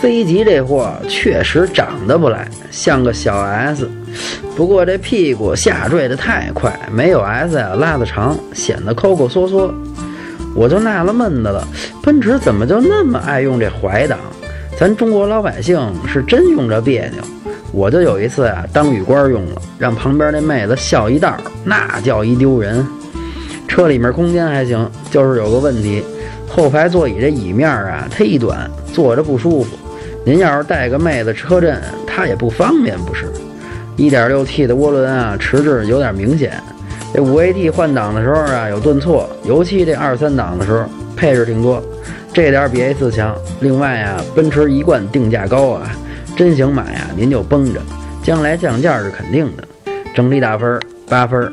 C 级这货确实长得不赖，像个小 S，不过这屁股下坠的太快，没有 S 呀拉的长，显得抠抠缩缩。我就纳了闷的了，奔驰怎么就那么爱用这怀档？咱中国老百姓是真用着别扭。我就有一次啊，当雨刮用了，让旁边那妹子笑一道，那叫一丢人。车里面空间还行，就是有个问题，后排座椅这椅面啊忒短，坐着不舒服。您要是带个妹子车震，她也不方便，不是？1.6T 的涡轮啊，迟滞有点明显。这 5AT 换挡的时候啊，有顿挫，尤其这二三档的时候，配置挺多，这点比 A4 强。另外啊，奔驰一贯定价高啊。真想买呀，您就绷着，将来降价是肯定的。整体打分八分。